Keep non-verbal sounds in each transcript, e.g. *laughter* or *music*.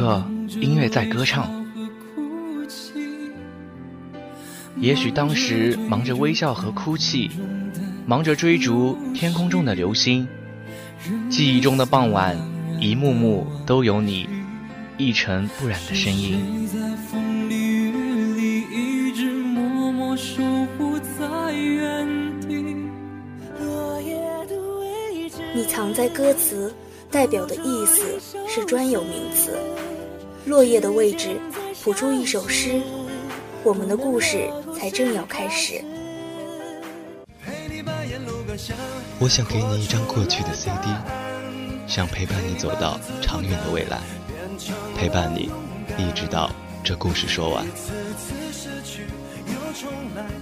刻，音乐在歌唱。也许当时忙着微笑和哭泣，忙着追逐天空中的流星，记忆中的傍晚，一幕幕都有你一尘不染的身影。你藏在歌词，代表的意思是专有名词。落叶的位置，谱出一首诗，我们的故事才正要开始。我想给你一张过去的 CD，想陪伴你走到长远的未来，陪伴你一直到这故事说完。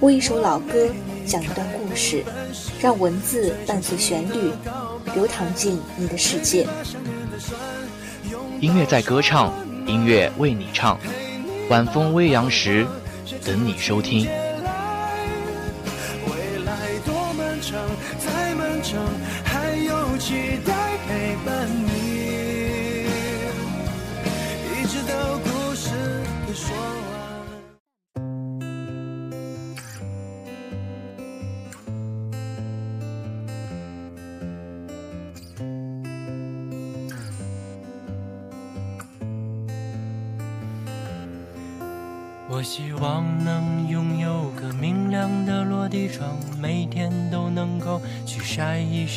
播一首老歌，讲一段故事，让文字伴随旋律，流淌进你的世界。音乐在歌唱，音乐为你唱。晚风微扬时，等你收听。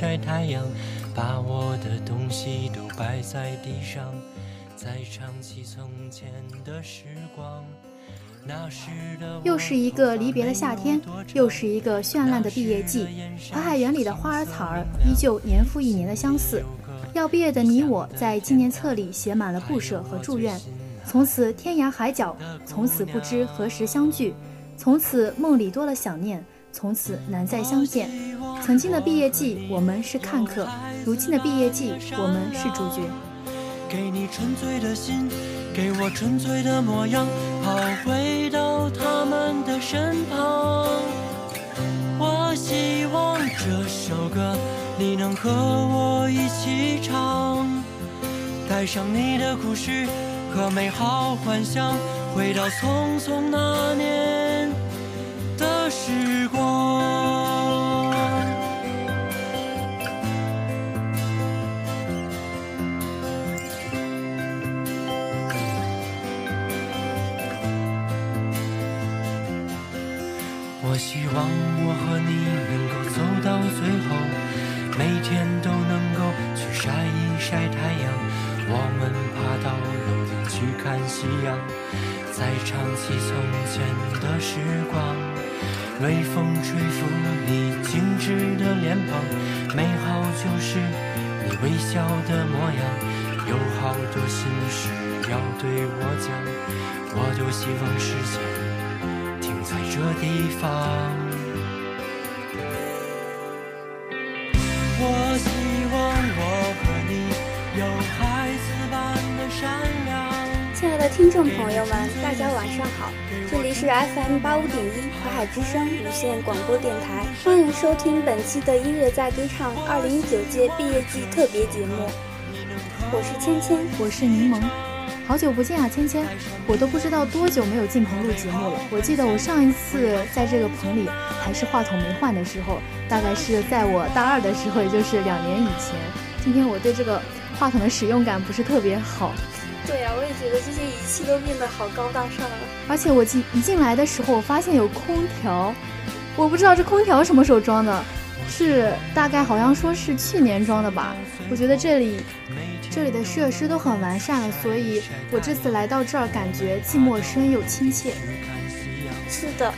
晒太阳，把我的东西都摆在地上，再唱起从前的时光。那时的又是一个离别的夏天，又是一个绚烂的毕业季。淮海园里的花儿草儿依旧年复一年的相似。要毕业的你我，在纪念册里写满了不舍和祝愿。从此天涯海角，从此不知何时相聚，从此梦里多了想念，从此难再相见。曾经的毕业季，我们是看客；如今的毕业季，我们是主角。给你纯粹的心，给我纯粹的模样，好回到他们的身旁。我希望这首歌你能和我一起唱，带上你的故事。和美好幻想，回到匆匆那年时光。我希望我和你能够走到最后，每天都能够去晒一晒太阳。我们爬到楼顶去看夕阳，再唱起从前的时光。微风吹拂你精致的脸庞，美好就是你微笑的模样。有好多心事要对我讲，我多希望时间停在这地方。我希望我和你有孩子般的善良。亲爱的听众朋友们，大家晚上好，是 FM 八五点一淮海之声无线广播电台，欢迎收听本期的音乐在歌唱二零一九届毕业季特别节目。我是芊芊，我是柠檬，好久不见啊，芊芊，我都不知道多久没有进棚录节目了。我记得我上一次在这个棚里还是话筒没换的时候，大概是在我大二的时候，也就是两年以前。今天我对这个话筒的使用感不是特别好。对呀、我也觉得这些仪器都变得好高大上了。而且我进一进来的时候，我发现有空调，我不知道这空调什么时候装的，是大概好像说是去年装的吧。我觉得这里这里的设施都很完善了，所以我这次来到这儿，感觉既陌生又亲切。是的，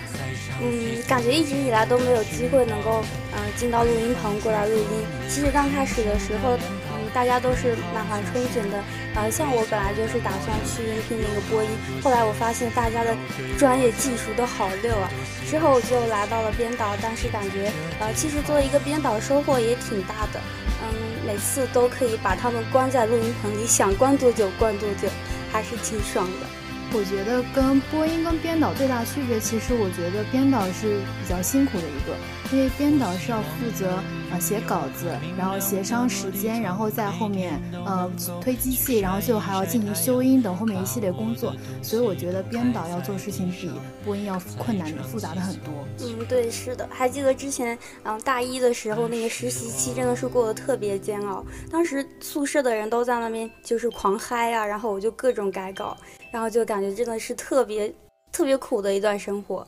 嗯，感觉一直以来都没有机会能够，嗯、进到录音棚过来录音。其实刚开始的时候，嗯，大家都是满怀憧憬的。呃，像我本来就是打算去应聘那个播音，后来我发现大家的专业技术都好溜啊。之后就来到了编导，但是感觉，呃，其实作为一个编导收获也挺大的。嗯，每次都可以把他们关在录音棚里，想关多久关多久，还是挺爽的。我觉得跟播音跟编导最大的区别，其实我觉得编导是比较辛苦的一个，因为编导是要负责呃写稿子，然后协商时间，然后在后面呃推机器，然后最后还要进行修音等后面一系列工作，所以我觉得编导要做事情比播音要困难的复杂的很多。嗯，对，是的，还记得之前嗯大一的时候那个实习期真的是过得特别煎熬，当时宿舍的人都在那边就是狂嗨啊，然后我就各种改稿。然后就感觉真的是特别特别苦的一段生活，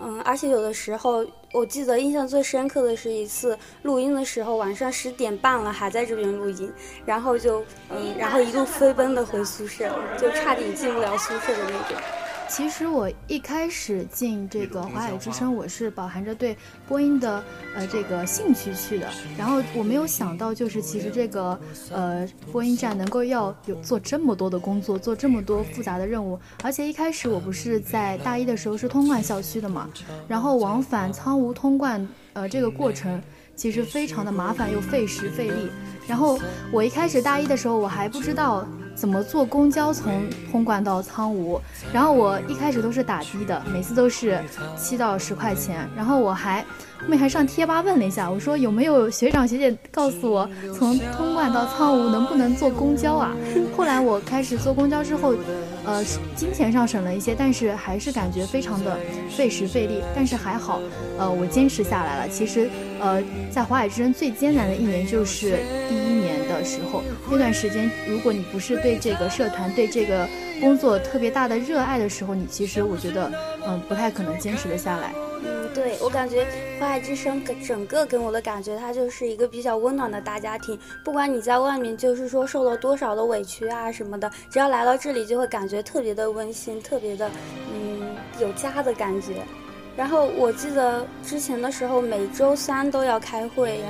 嗯，而且有的时候我记得印象最深刻的是一次录音的时候，晚上十点半了还在这边录音，然后就嗯，然后一路飞奔的回宿舍，就差点进不了宿舍的那种。其实我一开始进这个华海之声，我是饱含着对播音的呃这个兴趣去的。然后我没有想到，就是其实这个呃播音站能够要有做这么多的工作，做这么多复杂的任务。而且一开始我不是在大一的时候是通贯校区的嘛，然后往返苍梧通贯呃这个过程其实非常的麻烦又费时费力。然后我一开始大一的时候我还不知道。怎么坐公交从通贯到苍梧？然后我一开始都是打的的，每次都是七到十块钱。然后我还后面还上贴吧问了一下，我说有没有学长学姐告诉我从通贯到苍梧能不能坐公交啊？后来我开始坐公交之后，呃，金钱上省了一些，但是还是感觉非常的费时费力。但是还好，呃，我坚持下来了。其实，呃，在华海之声最艰难的一年就是第一年的时候，那段时间如果你不是对这个社团、对这个工作特别大的热爱的时候，你其实我觉得，嗯，不太可能坚持得下来。嗯，对我感觉华海之声给整个给我的感觉，它就是一个比较温暖的大家庭。不管你在外面就是说受了多少的委屈啊什么的，只要来到这里，就会感觉特别的温馨，特别的，嗯，有家的感觉。然后我记得之前的时候，每周三都要开会，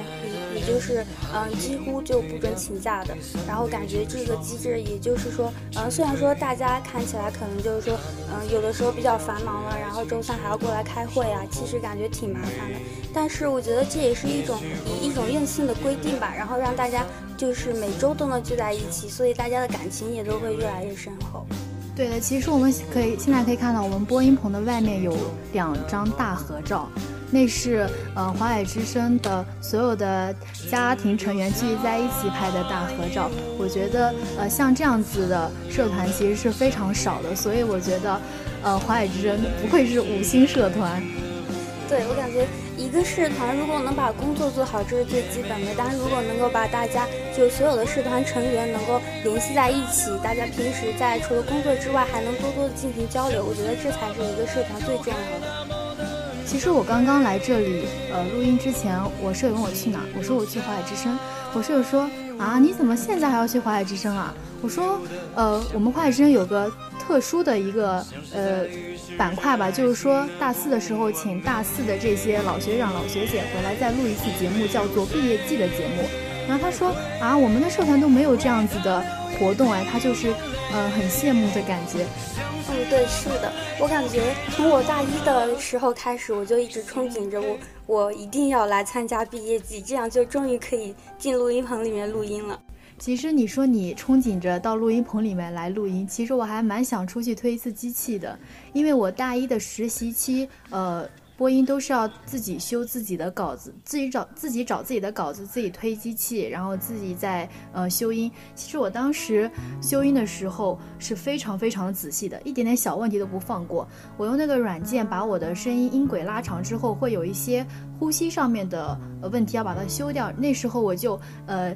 也也就是嗯，几乎就不准请假的。然后感觉这个机制，也就是说，嗯，虽然说大家看起来可能就是说，嗯，有的时候比较繁忙了，然后周三还要过来开会啊，其实感觉挺麻烦的。但是我觉得这也是一种一种硬性的规定吧，然后让大家就是每周都能聚在一起，所以大家的感情也都会越来越深厚。对的，其实我们可以现在可以看到，我们播音棚的外面有两张大合照，那是呃华海之声的所有的家庭成员聚集在一起拍的大合照。我觉得呃像这样子的社团其实是非常少的，所以我觉得呃华海之声不愧是五星社团。对我感觉。一个社团如果能把工作做好，这是最基本的。当然如果能够把大家就所有的社团成员能够联系在一起，大家平时在除了工作之外还能多多的进行交流，我觉得这才是一个社团最重要的。其实我刚刚来这里，呃，录音之前，我舍友问我去哪，我说我去华海之声。我舍友说啊，你怎么现在还要去华海之声啊？我说，呃，我们华海之声有个特殊的一个呃。板块吧，就是说大四的时候，请大四的这些老学长、老学姐回来再录一次节目，叫做毕业季的节目。然后他说啊，我们的社团都没有这样子的活动哎，他就是嗯很羡慕的感觉。嗯，对，是的，我感觉从我大一的时候开始，我就一直憧憬着我我一定要来参加毕业季，这样就终于可以进录音棚里面录音了。其实你说你憧憬着到录音棚里面来录音，其实我还蛮想出去推一次机器的，因为我大一的实习期，呃，播音都是要自己修自己的稿子，自己找自己找自己的稿子，自己推机器，然后自己在呃修音。其实我当时修音的时候是非常非常仔细的，一点点小问题都不放过。我用那个软件把我的声音音轨拉长之后，会有一些呼吸上面的问题要把它修掉。那时候我就呃。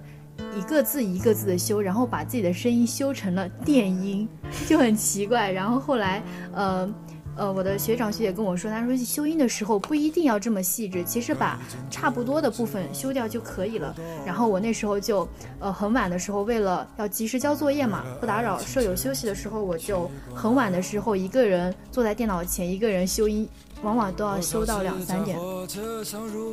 一个字一个字的修，然后把自己的声音修成了电音，*laughs* 就很奇怪。然后后来，呃，呃，我的学长学姐跟我说，他说修音的时候不一定要这么细致，其实把差不多的部分修掉就可以了。然后我那时候就，呃，很晚的时候，为了要及时交作业嘛，不打扰舍友休息的时候，我就很晚的时候一个人坐在电脑前，一个人修音。往往都要修到两三点。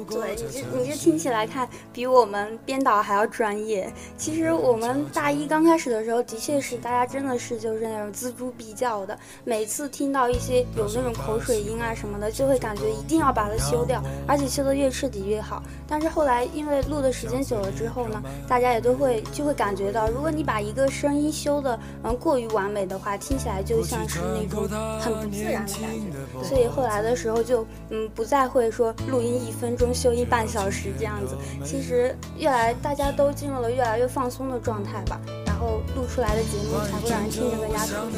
对，你这你这听起来看比我们编导还要专业。其实我们大一刚开始的时候，的确是大家真的是就是那种锱铢必较的，每次听到一些有那种口水音啊什么的，就会感觉一定要把它修掉，而且修得越彻底越好。但是后来因为录的时间久了之后呢，大家也都会就会感觉到，如果你把一个声音修的嗯过于完美的话，听起来就像是那种很不自然的感觉。所以后来的时候就嗯不再会说录音一分钟修音半小时这样子。其实越来大家都进入了越来越放松的状态吧。然后录出来的节目才会让人听着更加舒服。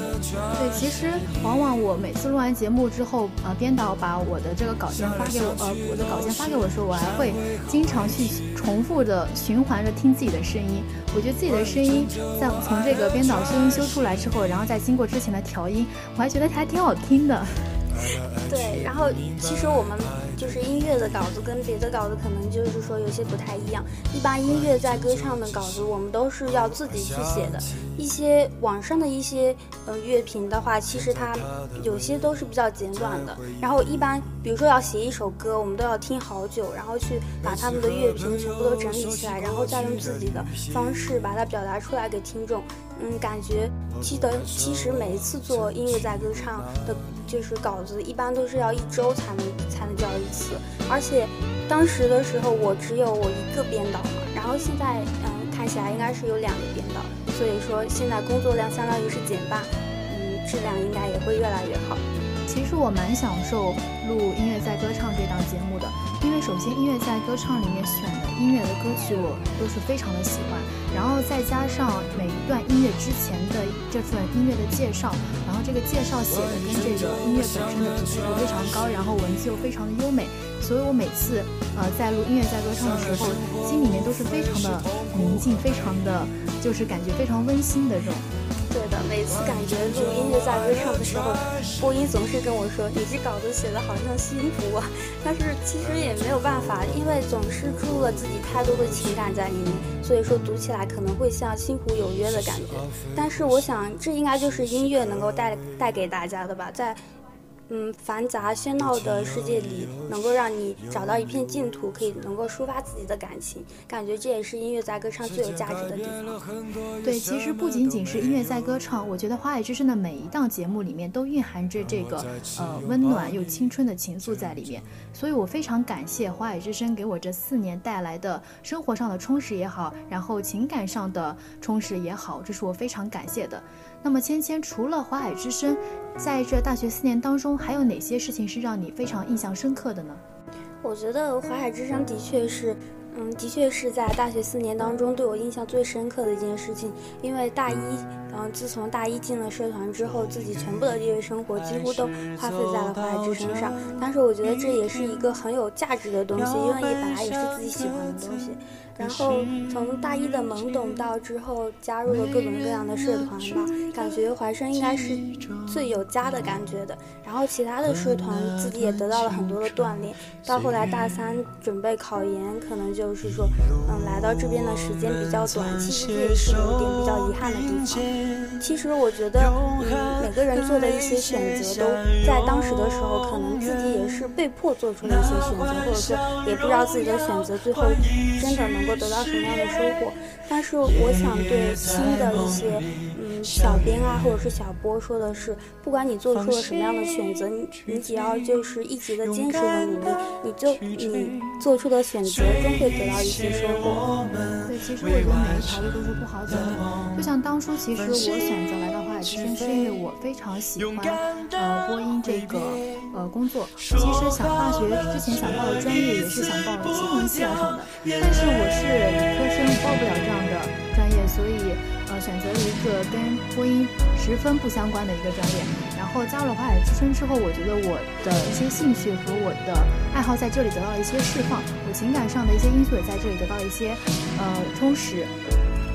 对，其实往往我每次录完节目之后，呃，编导把我的这个稿件发给我，呃，我的稿件发给我的时候，我还会经常去重复的循环着听自己的声音。我觉得自己的声音在从这个编导修音修出来之后，然后再经过之前的调音，我还觉得还挺好听的。对，然后其实我们就是音乐的稿子跟别的稿子可能就是说有些不太一样。一般音乐在歌唱的稿子，我们都是要自己去写的。一些网上的一些呃乐评的话，其实它有些都是比较简短的。然后一般比如说要写一首歌，我们都要听好久，然后去把他们的乐评全部都整理起来，然后再用自己的方式把它表达出来给听众。嗯，感觉记得其实每一次做音乐在歌唱的。就是稿子一般都是要一周才能才能交一次，而且当时的时候我只有我一个编导嘛，然后现在嗯看起来应该是有两个编导，所以说现在工作量相当于是减半，嗯质量应该也会越来越好。其实我蛮享受录音乐在歌唱这档节目的，因为首先音乐在歌唱里面选的音乐的歌曲我都是非常的喜欢，然后再加上每一段音乐之前的这份音乐的介绍，然后这个介绍写的跟这个音乐本身的匹配度非常高，然后文字又非常的优美，所以我每次呃在录音乐在歌唱的时候，心里面都是非常的宁静，非常的就是感觉非常温馨的这种。次感觉录音乐在歌唱的时候，播音总是跟我说：“你这稿子写的好像辛苦啊。*laughs* ”但是其实也没有办法，因为总是注入了自己太多的情感在里面，所以说读起来可能会像星湖有约的感觉。但是我想，这应该就是音乐能够带带给大家的吧，在。嗯，繁杂喧闹的世界里，能够让你找到一片净土，可以能够抒发自己的感情，感觉这也是音乐在歌唱最有价值的地方。对，其实不仅仅是音乐在歌唱，我觉得花海之声的每一档节目里面都蕴含着这个呃温暖又青春的情愫在里面，所以我非常感谢花海之声给我这四年带来的生活上的充实也好，然后情感上的充实也好，这是我非常感谢的。那么芊芊，除了华海之声，在这大学四年当中，还有哪些事情是让你非常印象深刻的呢？我觉得华海之声的确是，嗯，的确是在大学四年当中对我印象最深刻的一件事情。因为大一，嗯，自从大一进了社团之后，自己全部的业余生活几乎都花费在了华海之声上。但是我觉得这也是一个很有价值的东西，因为也本来也是自己喜欢的东西。然后从大一的懵懂到之后加入了各种各样的社团吧，感觉怀生应该是最有家的感觉的。然后其他的社团自己也得到了很多的锻炼。到后来大三准备考研，可能就是说，嗯，来到这边的时间比较短，其实这也是有点比较遗憾的地方。其实我觉得，嗯，每个人做的一些选择，都在当时的时候，可能自己也是被迫做出了一些选择，或者说也不知道自己的选择最后真的能能够。得到什么样的收获？但是我想对新的一些嗯小编啊，或者是小波说的是，不管你做出了什么样的选择，你你只要就是一直的坚持和努力，你就你做出的选择终会得到一些收获。对，其实我觉得每一条路都是不好走的。就像当初，其实我选择来到之声，是因为我非常喜欢呃播音这个呃工作。其实想大学之前想报的专业也是想报新闻系啊什么的，但是我是理科生，报不了这样的专业，所以呃选择了一个跟播音十分不相关的一个专业。然后加入了华海之声之后，我觉得我的一些兴趣和我的爱好在这里得到了一些释放，我情感上的一些因素也在这里得到了一些呃充实。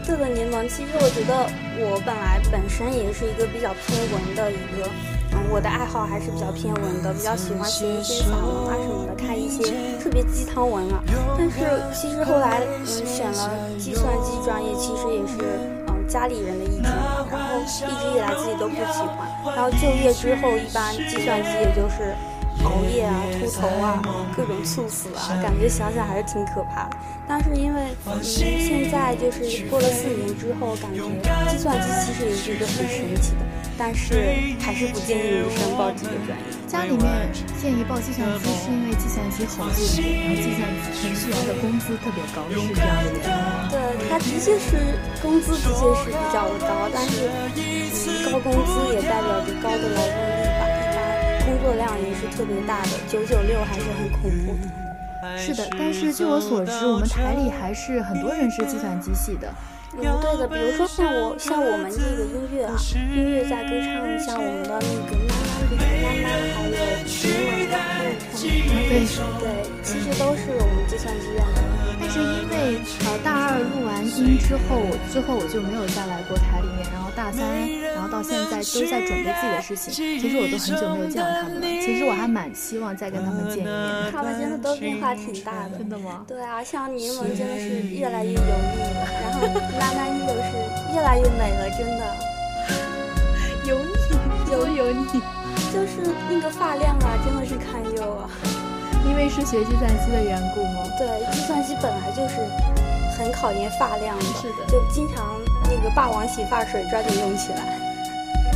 这个柠檬，其实我觉得我本来本身也是一个比较偏文的一个，嗯，我的爱好还是比较偏文的，比较喜欢写一些散文啊什么的，看一些特别鸡汤文啊。但是其实后来，嗯，选了计算机专业，其实也是，嗯，家里人的意见，然后一直以来自己都不喜欢。然后就业之后，一般计算机也就是。熬夜啊、秃头啊、各种猝死啊，感觉想想还是挺可怕的。但是因为嗯，现在就是过了四年之后，感觉计算机其实也是一个很神奇的，但是还是不建议女生报这个专业。家里面建议报计算机，是因为计算机好就业，然后计算程序员的工资特别高，是这样的原因吗？对，它的确是工资的确是比较的高，但是嗯，高工资也代表着高的劳动力作量也是特别大的，九九六还是很恐怖的。是的，但是据我所知，我们台里还是很多人是计算机系的。嗯，对的，比如说像我，像我们这个音乐啊，音乐在歌唱，像我们的那个妈妈比妈妈，还有英文的对对，其实都是我们计算机院的。但是因为呃大二录完音之后，之后我就没有再来过台里面，然后大三，然后到现在都在准备自己的事情。其实我都很久没有见到他们了。其实我还蛮希望再跟他们见一面。他们真的都变化挺大的。真的吗？对啊，像柠檬真的是越来越油腻了，然后拉拉又是越来越美了，真的。*laughs* 油腻，油油腻，就是那个发量啊，真的是堪忧啊。因为是学计算机的缘故吗？对，计算机本来就是很考验发量的，是的，就经常那个霸王洗发水抓紧用起来。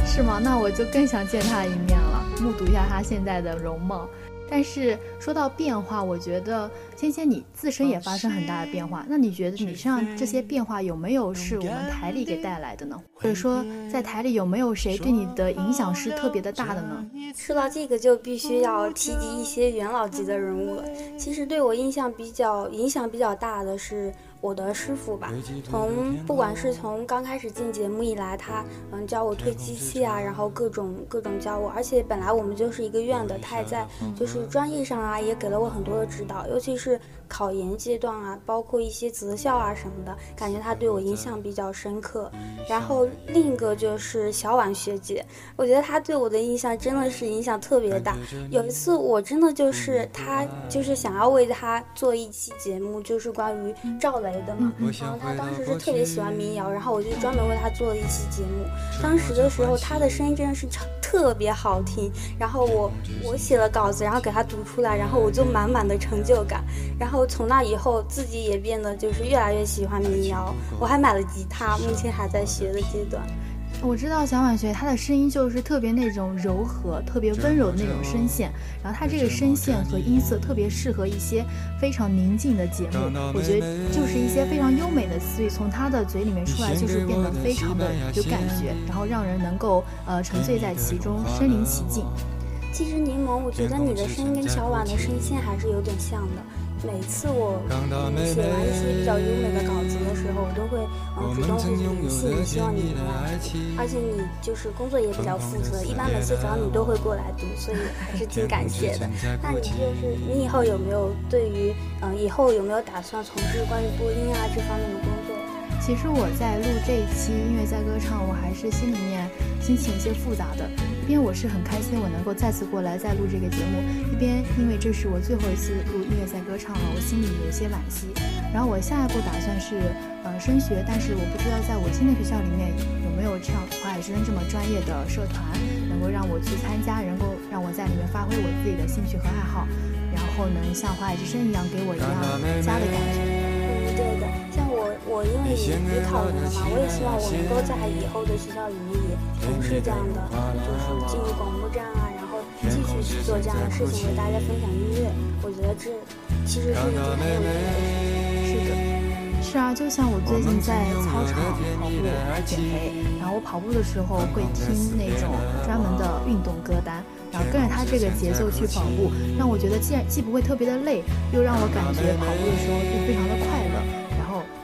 是吗？那我就更想见他一面了，目睹一下他现在的容貌。但是说到变化，我觉得芊芊你自身也发生很大的变化。那你觉得你身上这些变化有没有是我们台里给带来的呢？或者说在台里有没有谁对你的影响是特别的大的呢？说到这个，就必须要提及一些元老级的人物了。其实对我印象比较影响比较大的是。我的师傅吧，从不管是从刚开始进节目以来，他嗯教我推机器啊，然后各种各种教我，而且本来我们就是一个院的，他也在就是专业上啊，也给了我很多的指导，尤其是。考研阶段啊，包括一些择校啊什么的，感觉他对我印象比较深刻。然后另一个就是小婉学姐，我觉得她对我的印象真的是影响特别大。有一次我真的就是她就是想要为她做一期节目，就是关于赵雷的嘛。然后她当时是特别喜欢民谣，然后我就专门为她做了一期节目。当时的时候，她的声音真的是超特别好听。然后我我写了稿子，然后给她读出来，然后我就满满的成就感。然后。从那以后，自己也变得就是越来越喜欢民谣。我还买了吉他，目前还在学的阶段。我知道小婉学她的声音就是特别那种柔和、特别温柔的那种声线，然后她这个声线和音色特别适合一些非常宁静的节目。我觉得就是一些非常优美的词语从她的嘴里面出来，就是变得非常的有感觉，然后让人能够呃沉醉在其中，身临其境。其实柠檬，我觉得你的声音跟小婉的声线还是有点像的。每次我写完一些比较优美的稿子的时候，我都会嗯主动会去联系你，希望你能来读。而且你就是工作也比较负责，一般每次找你都会过来读，所以还是 *laughs* 挺感谢的。那你就是你以后有没有对于嗯以后有没有打算从事关于播音啊这方面的工作？其实我在录这一期音乐在歌唱，我还是心里面心情有些复杂的。一边我是很开心，我能够再次过来再录这个节目；一边因为这是我最后一次录音乐赛歌唱了，我心里有些惋惜。然后我下一步打算是呃升学，但是我不知道在我新的学校里面有没有像华海之声这么专业的社团，能够让我去参加，能够让我在里面发挥我自己的兴趣和爱好，然后能像华海之声一样给我一样家的感觉。嗯，对的，我因为也也考研了嘛，我也希望我能够在以后的学校里面也从事这样的，就是。进入广播站啊，然后继续去做这样的事情，为大家分享音乐。我觉得这其实是一件很有意义的事情。是的，是啊，就像我最近在操场跑步减肥，然后我跑步的时候会听那种专门的运动歌单，然后跟着他这个节奏去跑步，让我觉得既然既不会特别的累，又让我感觉跑步的时候就非常的快乐，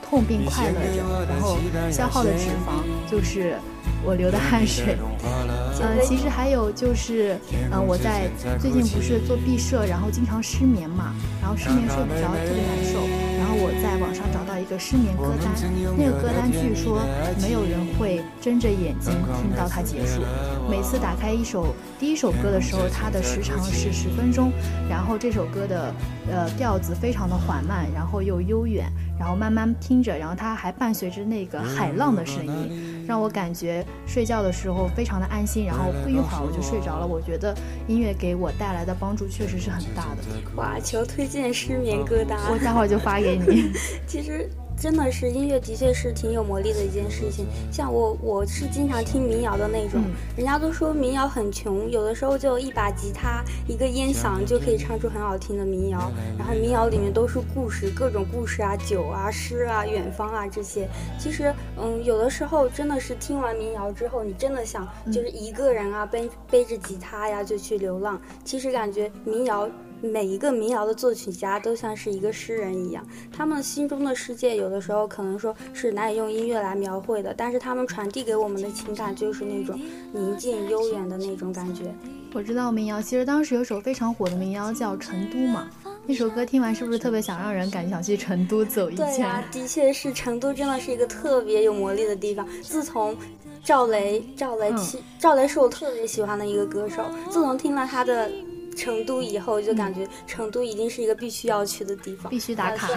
痛并快乐着，然后消耗的脂肪就是。我流的汗水，*laughs* 呃，其实还有就是，嗯，我在最近不是做毕设，然后经常失眠嘛，然后失眠睡不着，特别难受。然后我在网上找到一个失眠歌单，那个歌单据说没有人会睁着眼睛听到它结束。每次打开一首第一首歌的时候，它的时长是十分钟，然后这首歌的呃调子非常的缓慢，然后又悠远。然后慢慢听着，然后它还伴随着那个海浪的声音，让我感觉睡觉的时候非常的安心。然后不一会儿我就睡着了。我觉得音乐给我带来的帮助确实是很大的。哇，求推荐失眠歌单，我待会儿就发给你。*laughs* 其实。真的是音乐，的确是挺有魔力的一件事情。像我，我是经常听民谣的那种。人家都说民谣很穷，有的时候就一把吉他，一个烟嗓就可以唱出很好听的民谣。然后民谣里面都是故事，各种故事啊，酒啊，诗啊，远方啊这些。其实，嗯，有的时候真的是听完民谣之后，你真的想就是一个人啊，背背着吉他呀就去流浪。其实感觉民谣。每一个民谣的作曲家都像是一个诗人一样，他们心中的世界有的时候可能说是难以用音乐来描绘的，但是他们传递给我们的情感就是那种宁静悠远的那种感觉。我知道民谣，其实当时有首非常火的民谣叫《成都》嘛，那首歌听完是不是特别想让人感觉想去成都走一圈？对啊，的确是成都真的是一个特别有魔力的地方。自从赵雷，赵雷，赵雷是我特别喜欢的一个歌手，自从听了他的。成都以后就感觉成都一定是一个必须要去的地方，必须打卡。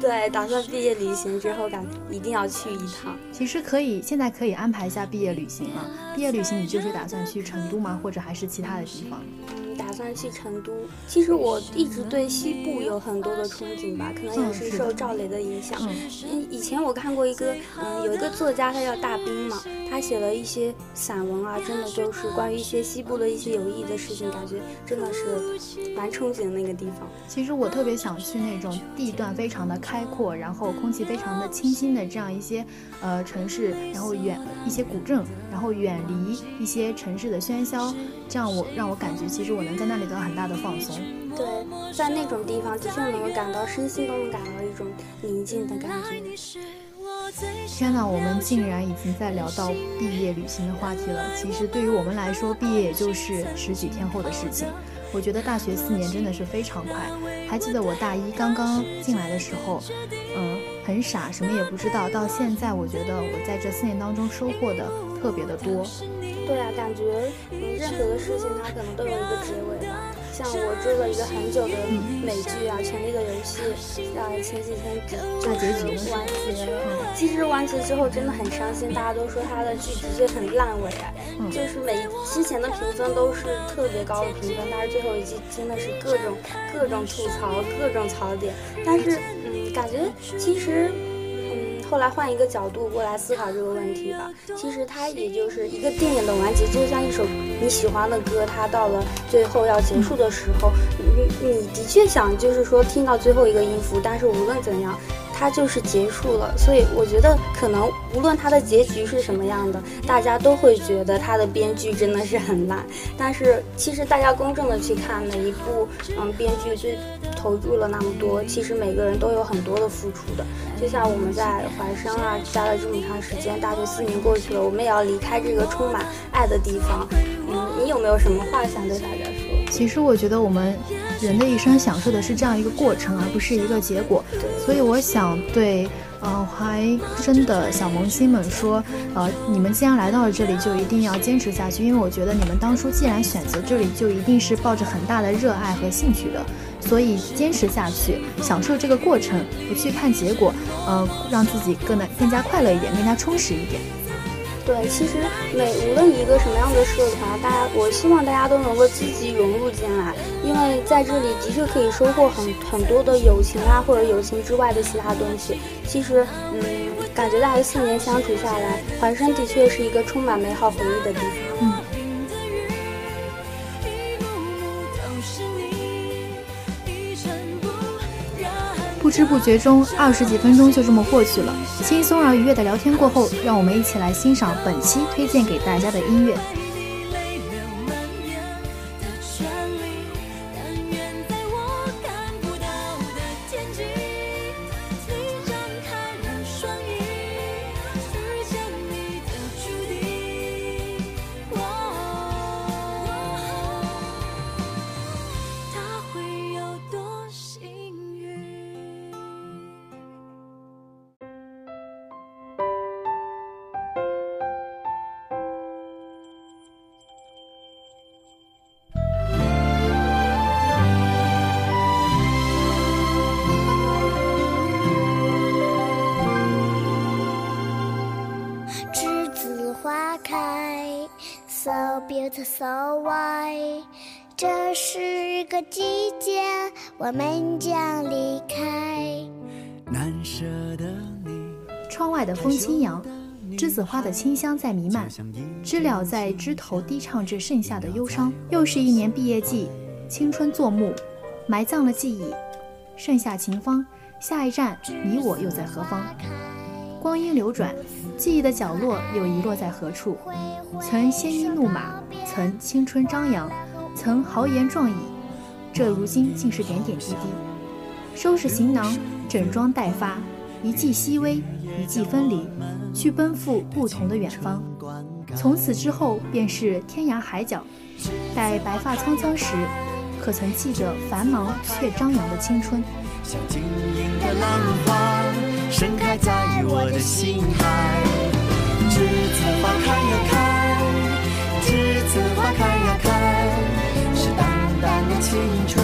对，打算毕业旅行之后，感一定要去一趟。其实可以，现在可以安排一下毕业旅行了。毕业旅行你就是打算去成都吗？或者还是其他的地方？打算去成都。其实我一直对西部有很多的憧憬吧，可能也是受赵雷的影响。嗯，以前我看过一个，嗯，有一个作家，他叫大兵嘛，他写了一些散文啊，真的就是关于一些西部的一些有意义的事情，感觉真的是蛮憧憬的那个地方。其实我特别想去那种地段非常的开阔，然后空气非常的清新的这样一些呃城市，然后远一些古镇，然后远离一些城市的喧嚣，这样我让我感觉其实我。能在那里得到很大的放松。对，在那种地方的确能够感到身心都能感到一种宁静的感觉。天哪，我们竟然已经在聊到毕业旅行的话题了。其实对于我们来说，毕业也就是十几天后的事情。我觉得大学四年真的是非常快。还记得我大一刚刚进来的时候，嗯，很傻，什么也不知道。到现在，我觉得我在这四年当中收获的特别的多。对啊，感觉嗯，任何的事情它可能都有一个结尾吧。像我追了一个很久的美剧啊，《权力的游戏》，啊，前几天大结局完结了。其实完结之后真的很伤心，大家都说他的剧的确很烂尾，就是每之前的评分都是特别高的评分，但是最后一季真的是各种各种吐槽，各种槽点。但是嗯，感觉其实。后来换一个角度过来思考这个问题吧，其实它也就是一个电影的完结，就像一首你喜欢的歌，它到了最后要结束的时候，你你的确想就是说听到最后一个音符，但是无论怎样。它就是结束了，所以我觉得可能无论它的结局是什么样的，大家都会觉得它的编剧真的是很烂。但是其实大家公正的去看每一部，嗯，编剧最投入了那么多，其实每个人都有很多的付出的。就像我们在怀生啊待了这么长时间，大学四年过去了，我们也要离开这个充满爱的地方。嗯，你有没有什么话想对大家说？其实我觉得我们人的一生享受的是这样一个过程，而不是一个结果。所以我想对，呃，怀生的小萌新们说，呃，你们既然来到了这里，就一定要坚持下去。因为我觉得你们当初既然选择这里，就一定是抱着很大的热爱和兴趣的。所以坚持下去，享受这个过程，不去看结果，呃，让自己更能更加快乐一点，更加充实一点。对，其实每无论一个什么样的社团，大家我希望大家都能够积极融入进来，因为在这里的确可以收获很很多的友情啊，或者友情之外的其他东西。其实，嗯，感觉大学四年相处下来，环生的确是一个充满美好回忆的地方。不知不觉中，二十几分钟就这么过去了。轻松而愉悦的聊天过后，让我们一起来欣赏本期推荐给大家的音乐。这是个季节，我们将离开。难舍的你。窗外的风轻扬，栀子花的清香在弥漫，知了在枝头低唱着盛夏的忧伤。又是一年毕业季，青春作幕，埋葬了记忆，盛夏晴方，下一站你我又在何方？光阴流转，记忆的角落又遗落在何处？曾鲜衣怒马，曾青春张扬，曾豪言壮语，这如今竟是点点滴滴。收拾行囊，整装待发，一季熹微，一季分离，去奔赴不同的远方。从此之后，便是天涯海角。待白发苍苍时，可曾记得繁忙却张扬的青春？像晶莹的浪花盛开在我的心海，栀子花开呀开，青春，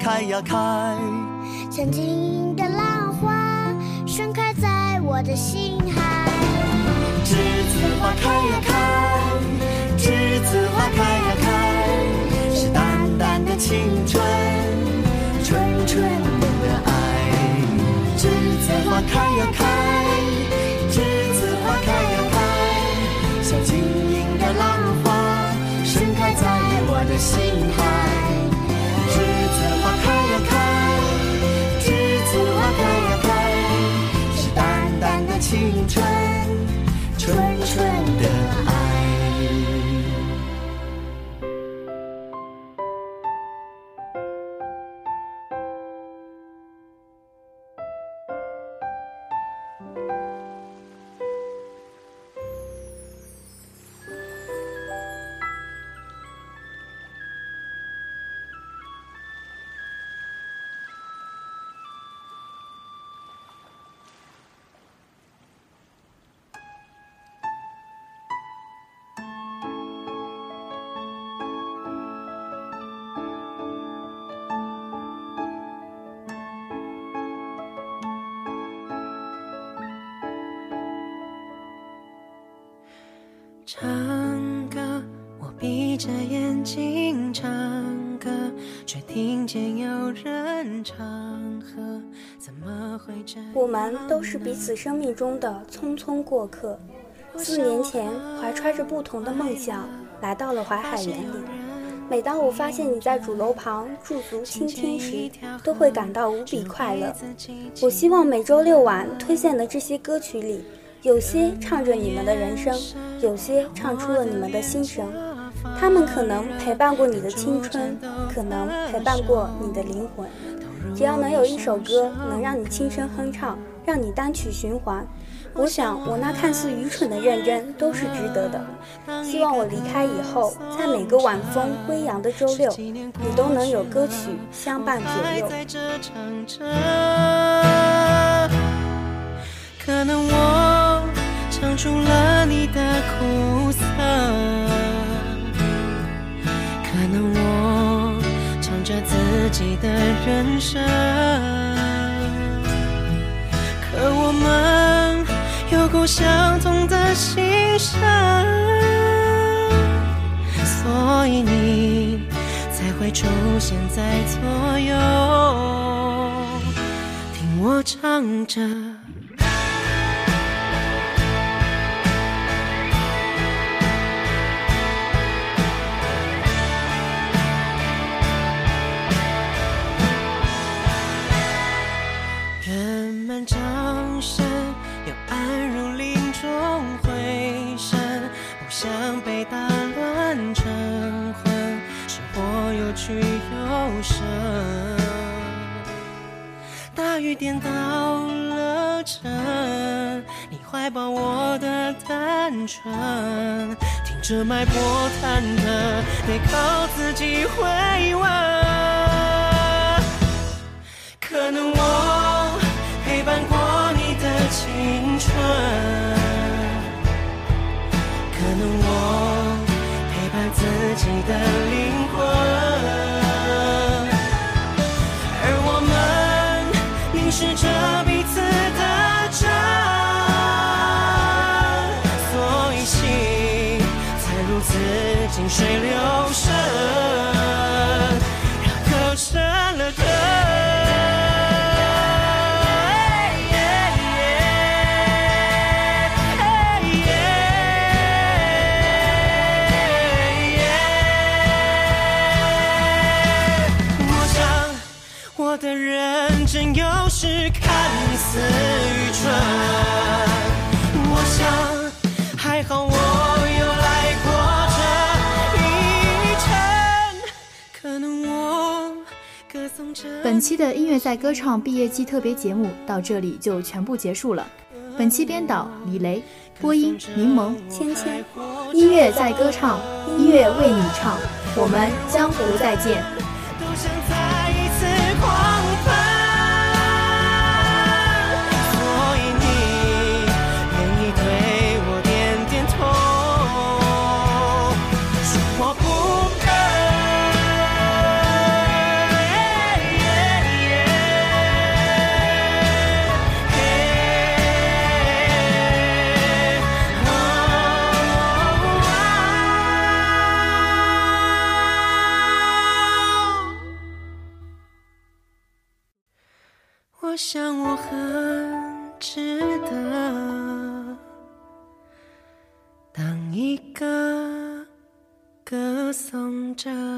开呀开，曾经的浪花盛开在我的心海。栀子花开呀开，栀子花开呀开，是淡淡的青春，纯纯的爱。栀子花开呀开，唱歌，我闭着眼睛唱歌，却听见有人唱和。怎么会这样？我们都是彼此生命中的匆匆过客。四年前，怀揣着不同的梦想，来到了淮海园里。每当我发现你在主楼旁驻足倾听时，都会感到无比快乐。我希望每周六晚推荐的这些歌曲里。有些唱着你们的人生，有些唱出了你们的心声。他们可能陪伴过你的青春，可能陪伴过你的灵魂。只要能有一首歌能让你轻声哼唱，让你单曲循环，我想，我那看似愚蠢的认真都是值得的。希望我离开以后，在每个晚风微扬的周六，你都能有歌曲相伴左右。可能我唱出了你的苦涩，可能我唱着自己的人生，可我们有过相同的心声，所以你才会出现在左右，听我唱着。这脉搏忐忑，得靠自己回温。可能我陪伴过你的青春，可能我陪伴自己的灵魂似水流深，期的音乐在歌唱毕业季特别节目到这里就全部结束了。本期编导李雷，播音柠檬芊芊，音乐在歌唱，音乐为你唱，我们江湖再见。都想再一次狂奔。想 Ciao.